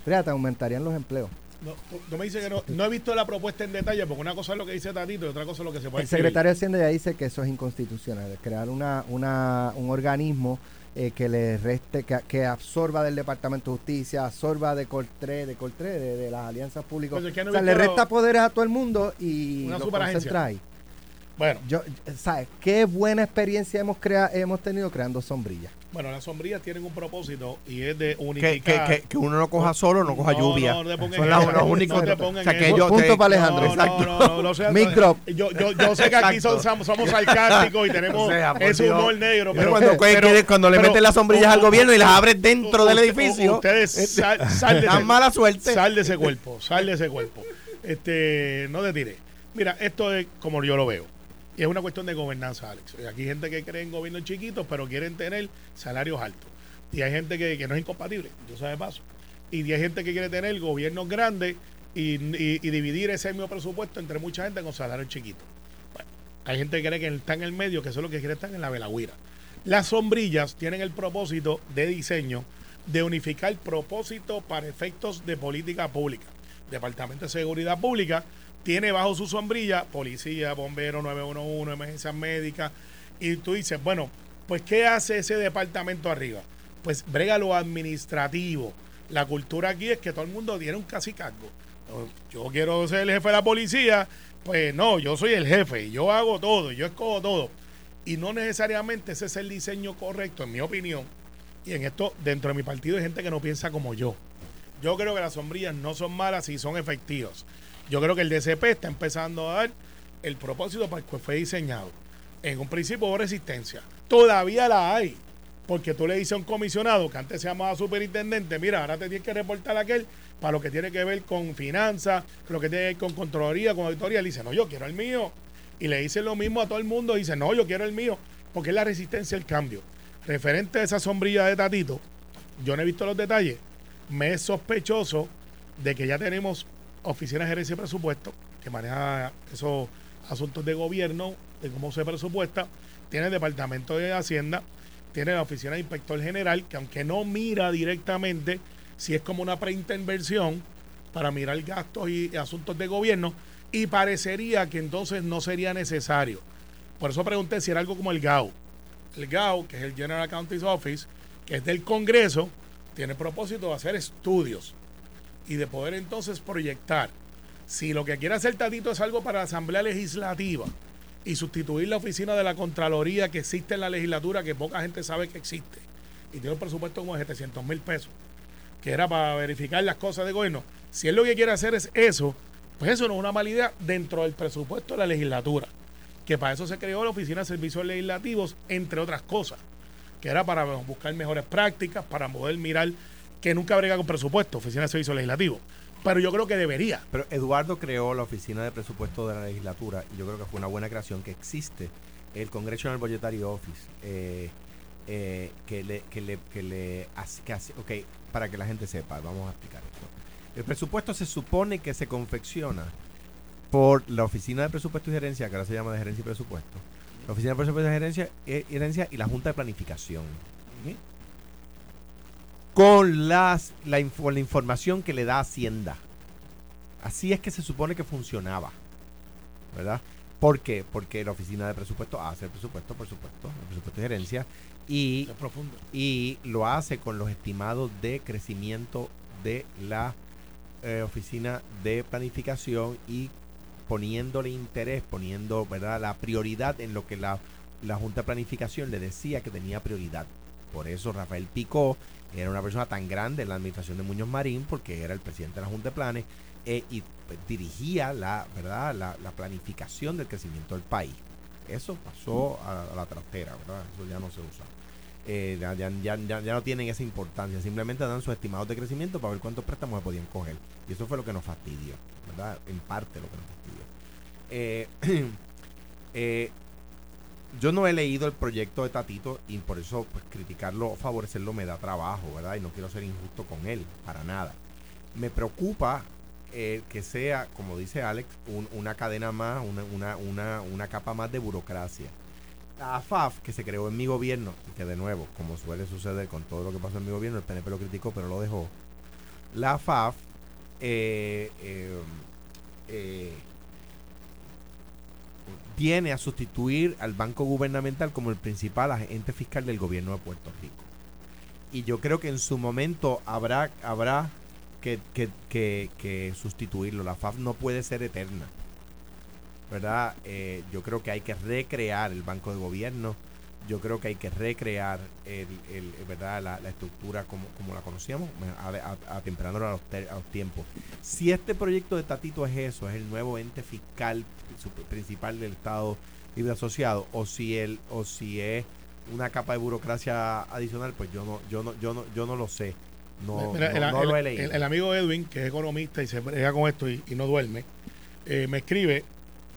Fíjate, aumentarían los empleos. No, tú, tú me dices que no, no he visto la propuesta en detalle, porque una cosa es lo que dice Tatito y otra cosa es lo que se puede El escribir. secretario de Hacienda ya dice que eso es inconstitucional, crear una, una, un organismo eh, que le reste, que, que absorba del Departamento de Justicia, absorba de Coltré, de Coltré, de, de las alianzas públicas. Es que no o sea, le resta poderes a todo el mundo y Una lo concentra ahí. Bueno, Yo, ¿sabes? Qué buena experiencia hemos, crea hemos tenido creando sombrillas. bueno, las sombrillas tienen un propósito y es de unificar. que, que, que uno no coja solo, no coja lluvia. No, no te pongas Son los únicos. No te pongas o sea, que yo Punto te- para Alejandro. No, no, no, no, no drop. Yo, yo, yo sé que aquí Exacto. son, somos sarcásticos y tenemos (laughs) O sea, ese Dios. humor negro. Pero Pero, cuando, pero- cuando le pero- meten las sombrillas al gobierno y las abres dentro del edificio, Ustedes este, sal, sal de dan mala suerte. Sal de ese cuerpo, sal de ese cuerpo. Este, no te tires. Mira, esto es como yo lo veo. Es una cuestión de gobernanza, Alex. Aquí hay gente que cree en gobiernos chiquitos, pero quieren tener salarios altos. Y hay gente que, que no es incompatible, yo sé de paso. Y hay gente que quiere tener gobiernos grandes y, y- y dividir ese mismo presupuesto entre mucha gente con salarios chiquitos. Bueno, hay gente que cree que está en el medio, que eso es lo que quiere estar en la velagüira. Las sombrillas tienen el propósito de diseño de unificar propósito para efectos de política pública. Departamento de Seguridad Pública tiene bajo su sombrilla policía, bomberos, 911, emergencias médicas. Y tú dices, bueno, pues ¿qué hace ese departamento arriba? Pues brega lo administrativo. La cultura aquí es que todo el mundo tiene un casi cargo. Yo quiero ser el jefe de la policía, pues no, yo soy el jefe, yo hago todo, yo escojo todo. Y no necesariamente ese es el diseño correcto, en mi opinión. Y en esto, dentro de mi partido hay gente que no piensa como yo. Yo creo que las sombrillas no son malas y son efectivas. Yo creo que el DCP está empezando a dar el propósito para el que fue diseñado. En un principio hubo resistencia. Todavía la hay. Porque tú le dices a un comisionado que antes se llamaba superintendente, mira, ahora te tienes que reportar a aquel para lo que tiene que ver con finanzas, lo que tiene que ver con Contraloría, con auditoría. Él dice, no, yo quiero el mío. Y le dice lo mismo a todo el mundo. Dice, no, yo quiero el mío. Porque es la resistencia al cambio. Referente a esa sombrilla de Tatito, yo no he visto los detalles. Me es sospechoso de que ya tenemos oficina de gerencia de presupuesto que maneja esos asuntos de gobierno, de cómo se presupuesta. Tiene el departamento de Hacienda, tiene la oficina de inspector general, que aunque no mira directamente, si es como una preintervención para mirar gastos y, y asuntos de gobierno, y parecería que entonces no sería necesario. Por eso pregunté si era algo como el GAO. El GAO, que es el General Accounting Office, que es del Congreso, tiene propósito de hacer estudios y de poder entonces proyectar. Si lo que quiere hacer Tatito es algo para la Asamblea Legislativa y sustituir la oficina de la Contraloría que existe en la legislatura, que poca gente sabe que existe, y tiene un presupuesto como de 700 mil pesos, que era para verificar las cosas de gobierno. Si él lo que quiere hacer es eso, pues eso no es una mala idea dentro del presupuesto de la legislatura, que para eso se creó la Oficina de Servicios Legislativos, entre otras cosas, que era para buscar mejores prácticas, para poder mirar que nunca brega con presupuesto, Oficina de Servicios Legislativos. Pero yo creo que debería. Pero Eduardo creó la oficina de presupuesto de la legislatura y yo creo que fue una buena creación que existe el Congressional Budgetary Office eh, eh, que le que le que le que hace- ok para que la gente sepa vamos a explicar esto el presupuesto se supone que se confecciona por la oficina de presupuesto y gerencia que ahora se llama de gerencia y presupuesto la oficina de presupuesto y gerencia, eh, y gerencia y la junta de planificación. Con las la, info- la información que le da Hacienda Así es que se supone que funcionaba. ¿Verdad? ¿Por qué? Porque la oficina de presupuesto hace el presupuesto, por supuesto, el presupuesto de gerencia, y, y lo hace con los estimados de crecimiento de la eh, oficina de planificación y poniéndole interés, poniendo ¿verdad? la prioridad en lo que la, la Junta de Planificación le decía que tenía prioridad. Por eso Rafael Picó era una persona tan grande en la administración de Muñoz Marín, porque era el presidente de la Junta de Planes eh, y pues, dirigía la, ¿verdad? La, la planificación del crecimiento del país. Eso pasó a, la trastera, ¿verdad? Eso ya no se usa. eh, ya, ya, ya, ya- ya no tienen esa importancia. Simplemente dan sus estimados de crecimiento para ver cuántos préstamos se podían coger. Y eso fue lo que nos fastidió, ¿verdad? En parte lo que nos fastidió. Eh, (clears throat) eh, yo no he leído el proyecto de Tatito y por eso pues, criticarlo o favorecerlo me da trabajo, ¿verdad? Y no quiero ser injusto con él, para nada. Me preocupa eh, que sea, como dice Alex, un- una cadena más, una, una, una, una capa más de burocracia. La AFAF, que se creó en mi gobierno, y que de nuevo, como suele suceder con todo lo que pasó en mi gobierno, el PNP lo criticó, pero lo dejó. La AFAF eh, eh, viene a sustituir al Banco Gubernamental como el principal agente fiscal del gobierno de Puerto Rico. Y yo creo que en su momento habrá, habrá que, que- que- que sustituirlo. La FAF no puede ser eterna. ¿Verdad? Eh, yo creo que hay que recrear el Banco de Gobierno. Yo creo que hay que recrear el, el- ¿verdad? La, la estructura como, como la conocíamos, a, a, a a los, a los tiempos. Si este proyecto de Tatito es eso, es el nuevo ente fiscal principal del Estado Libre Asociado, o si el, o si es una capa de burocracia adicional, pues yo no, yo no, yo no, yo no lo sé. No, Mira, no- el, no el- lo he leído. el- el amigo Edwin, que es economista y se brega con esto y, y no duerme, eh, me escribe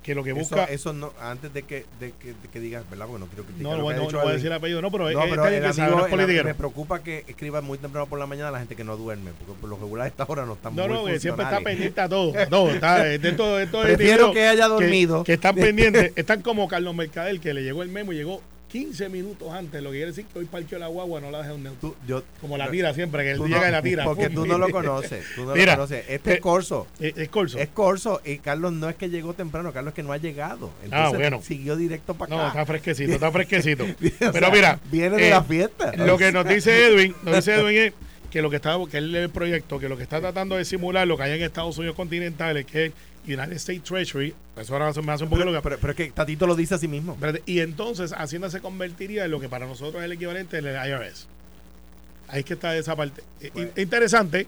que lo que eso, busca. eso no, antes de que, de que, de que digas, ¿verdad? Porque no quiero criticar no, lo no, que no, dicho no voy a decir el apellido, no, pero, No, pero que no amigo, es politiquero. me preocupa que escriba muy temprano por la mañana la gente que no duerme, porque por lo regular a esta hora no están No, muy no, que siempre está pendiente a todo. todo, está, de esto, esto Prefiero que haya dormido. Que, están pendientes, (laughs) están como Carlos Mercader, que le llegó el memo y llegó 15 minutos antes, lo que quiere decir que hoy parqueó la guagua, no la deja un neutro. Tú- yo- Como la tira siempre, que él llega no- y la tira. Porque Pum. tú no lo conoces. Tú no Mira, lo conoces. Este eh, es Corso. Es, es corso. Es Corso y Carlos no es que llegó temprano, Carlos es que no ha llegado. Entonces Ah, bueno. siguió directo para No, acá. está fresquecito, está fresquecito. (laughs) O sea, Pero mira, viene de eh, la fiesta. Lo que nos dice (laughs) Edwin, nos dice Edwin es que lo que está, que él lee el proyecto, que lo que está tratando de simular lo que hay en Estados Unidos continentales, que es United States Treasury, eso ahora me hace un poco pero, lo que pero- pero es que Tatito lo dice a sí mismo. Y entonces Hacienda se convertiría en lo que para nosotros es el equivalente del IRS. Ahí es que está esa parte. Eh, Bueno. in- Interesante.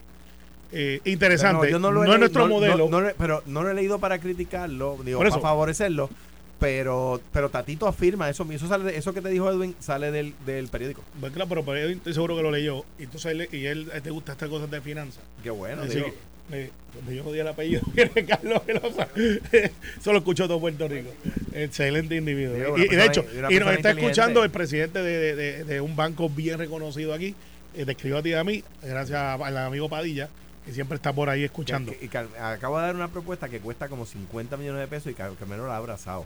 eh, interesante. yo no, lo es nuestro no- modelo. pero no lo he leído para criticarlo, digo, para favorecerlo. Pero, pero Tatito afirma eso, eso sale de- eso que te dijo Edwin sale del, del periódico. Pues claro, pero, pero yo estoy seguro que lo leyó. Y entonces él, y él te gusta estas cosas de finanzas. Qué bueno, digo. que, eh, donde yo no di el apellido, (laughs) que Carlos Velosa. Eso (laughs) lo escuchó todo Puerto Rico. Excelente individuo. Y, y de hecho, y y nos está escuchando el presidente de, de- de un banco bien reconocido aquí. Eh, te escribió a ti y a mí, gracias al amigo Padilla, que siempre está por ahí escuchando. Que- que- que acabo de dar una propuesta que cuesta como 50 millones de pesos y Car- Carmelo la ha abrazado.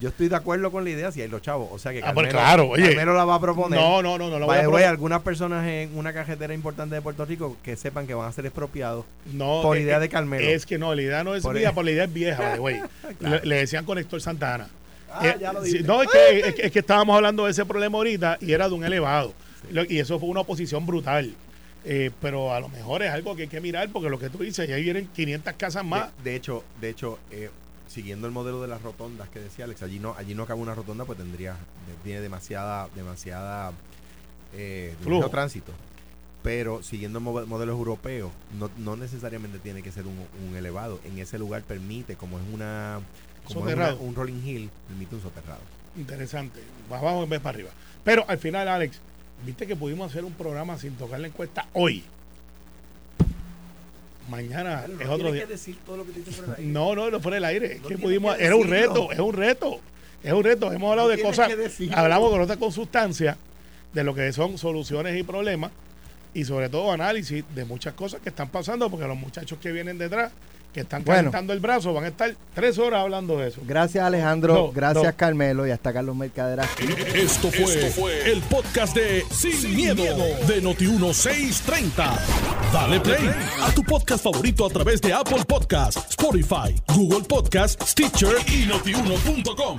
Yo estoy de acuerdo con la idea si hay los chavos. O sea que Ah, pues Carmelo, claro, oye. Carmelo la va a proponer. No, no, no, no lo voy By a the way, probar. algunas personas en una cajetera importante de Puerto Rico que sepan que van a ser expropiados No, por eh, idea de Carmelo. Es que no, la idea no es Por mía, el- por la idea es vieja, the way. (laughs) le, le decían conector Santana. Ah, Eh, ya lo dije. no, es que, es, que, es que estábamos hablando de ese problema ahorita y era de un elevado. Y eso fue una oposición brutal. Eh, pero a lo mejor es algo que hay que mirar porque lo que tú dices, ahí vienen 500 casas más. De, de hecho, de hecho eh, siguiendo el modelo de las rotondas que decía Alex, allí no, allí no cabe una rotonda, pues tendría, tiene demasiada, demasiada eh, Flujo. tránsito. Pero siguiendo mo- modelos europeos, no, no necesariamente tiene que ser un, un elevado. En ese lugar permite, como es una como es una- un rolling hill, permite un soterrado. Interesante. Más abajo en vez para arriba. Pero al final, Alex, viste que pudimos hacer un programa sin tocar la encuesta hoy. Mañana es otro día. decir todo lo que te dice por No, no, no fue el aire. No que pudimos, que era un reto, es un reto. Es un reto. Hemos hablado No de cosas, que hablamos con otras con sustancia de lo que son soluciones y problemas y sobre todo análisis de muchas cosas que están pasando porque los muchachos que vienen detrás, que están Bueno. calentando el brazo, van a estar tres horas hablando de eso. Gracias Alejandro, No, gracias no. Carmelo y hasta Carlos Mercader aquí. Esto fue, el podcast de Sin, miedo, de Noti1630. Dale play a tu podcast favorito a través de Apple Podcasts, Spotify, Google Podcasts, Stitcher y notiuno.com.